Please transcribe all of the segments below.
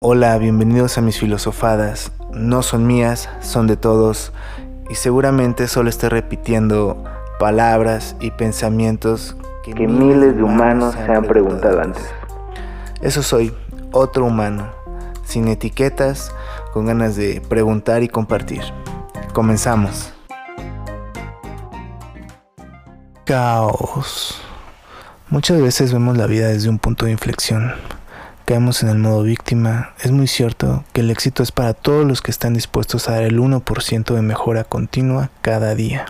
Hola, bienvenidos a mis filosofadas. No son mías, son de todos y seguramente solo estoy repitiendo palabras y pensamientos que, miles de humanos se han preguntado antes. Eso soy, otro humano, sin etiquetas, con ganas de preguntar y compartir. Comenzamos. Caos. Muchas veces vemos la vida desde un punto de inflexión caemos en el modo víctima, es muy cierto que el éxito es para todos los que están dispuestos a dar el 1% de mejora continua cada día,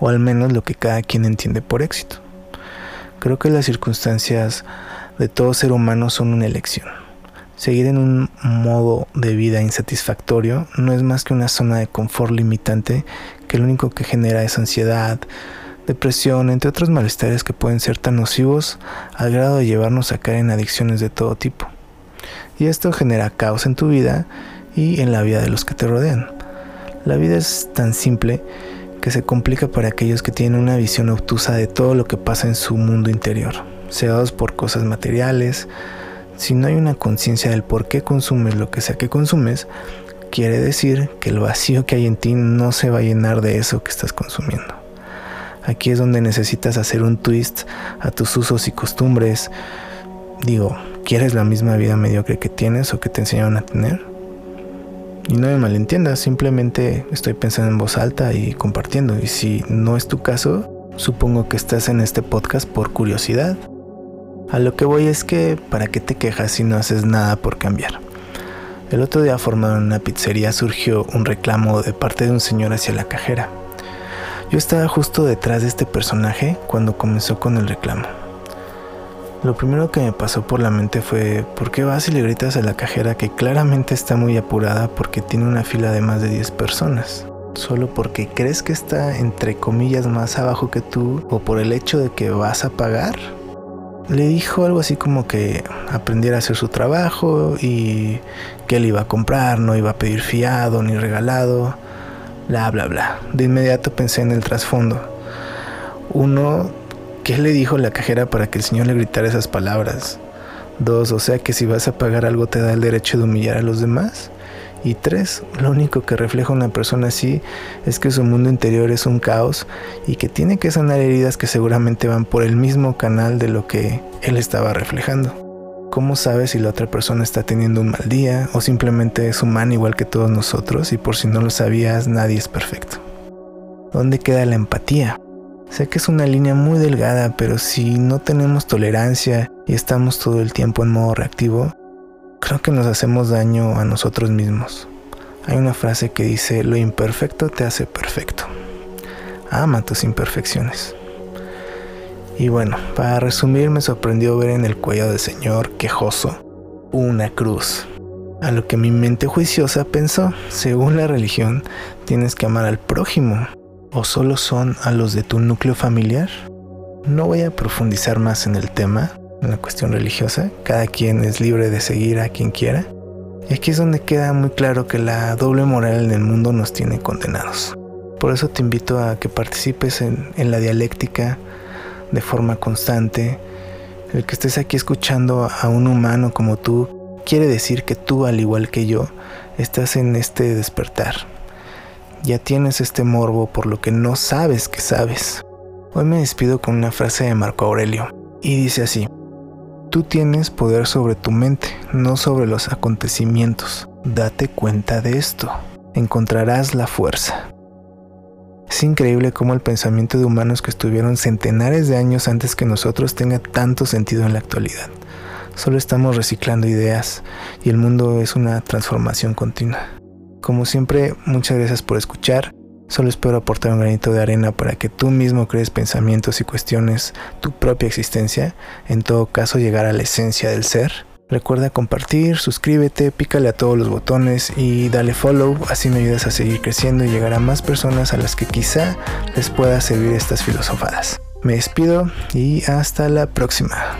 o al menos lo que cada quien entiende por éxito. Creo que las circunstancias de todo ser humano son una elección. Seguir en un modo de vida insatisfactorio no es más que una zona de confort limitante que lo único que genera es ansiedad, depresión, entre otros malestares que pueden ser tan nocivos al grado de llevarnos a caer en adicciones de todo tipo. Y esto genera caos en tu vida y en la vida de los que te rodean. La vida es tan simple que se complica para aquellos que tienen una visión obtusa de todo lo que pasa en su mundo interior, cegados por cosas materiales. Si no hay una conciencia del por qué consumes lo que sea que consumes, quiere decir que el vacío que hay en ti no se va a llenar de eso que estás consumiendo. Aquí es donde necesitas hacer un twist a tus usos y costumbres. Digo, ¿quieres la misma vida mediocre que tienes o que te enseñaron a tener? Y no me malentiendas, simplemente estoy pensando en voz alta y compartiendo. Y si no es tu caso, supongo que estás en este podcast por curiosidad. A lo que voy es que, ¿para qué te quejas si no haces nada por cambiar? El otro día formado en una pizzería surgió un reclamo de parte de un señor hacia la cajera. Yo estaba justo detrás de este personaje cuando comenzó con el reclamo. Lo primero que me pasó por la mente fue, ¿por qué vas y le gritas a la cajera que claramente está muy apurada porque tiene una fila de más de 10 personas? Solo porque crees que está entre comillas más abajo que tú o por el hecho de que vas a pagar? Le dijo algo así como que aprendiera a hacer su trabajo y que él iba a comprar, no iba a pedir fiado ni regalado bla, bla, bla. De inmediato pensé en el trasfondo. Uno, ¿qué le dijo la cajera para que el señor le gritara esas palabras? Dos, o sea que si vas a pagar algo te da el derecho de humillar a los demás. Y tres, lo único que refleja una persona así es que su mundo interior es un caos y que tiene que sanar heridas que seguramente van por el mismo canal de lo que él estaba reflejando. ¿Cómo sabes si la otra persona está teniendo un mal día o simplemente es humana igual que todos nosotros y por si no lo sabías nadie es perfecto? ¿Dónde queda la empatía? Sé que es una línea muy delgada, pero si no tenemos tolerancia y estamos todo el tiempo en modo reactivo, creo que nos hacemos daño a nosotros mismos. Hay una frase que dice, lo imperfecto te hace perfecto. Ama tus imperfecciones. Y bueno, para resumir, me sorprendió ver en el cuello del señor quejoso una cruz. A lo que mi mente juiciosa pensó, según la religión, tienes que amar al prójimo, o solo son a los de tu núcleo familiar. No voy a profundizar más en el tema, en la cuestión religiosa, cada quien es libre de seguir a quien quiera. Y aquí es donde queda muy claro que la doble moral en el mundo nos tiene condenados. Por eso te invito a que participes en, en la dialéctica de forma constante. El que estés aquí escuchando a un humano como tú quiere decir que tú, al igual que yo, estás en este despertar. Ya tienes este morbo por lo que no sabes que sabes. Hoy me despido con una frase de Marco Aurelio y dice así, tú tienes poder sobre tu mente, no sobre los acontecimientos. Date cuenta de esto, encontrarás la fuerza. Es increíble cómo el pensamiento de humanos que estuvieron centenares de años antes que nosotros tenga tanto sentido en la actualidad. Solo estamos reciclando ideas y el mundo es una transformación continua. Como siempre, muchas gracias por escuchar. Solo espero aportar un granito de arena para que tú mismo crees pensamientos y cuestiones tu propia existencia, en todo caso llegar a la esencia del ser Recuerda compartir, suscríbete, pícale a todos los botones y dale follow, así me ayudas a seguir creciendo y llegar a más personas a las que quizá les pueda servir estas filosofadas. Me despido y hasta la próxima.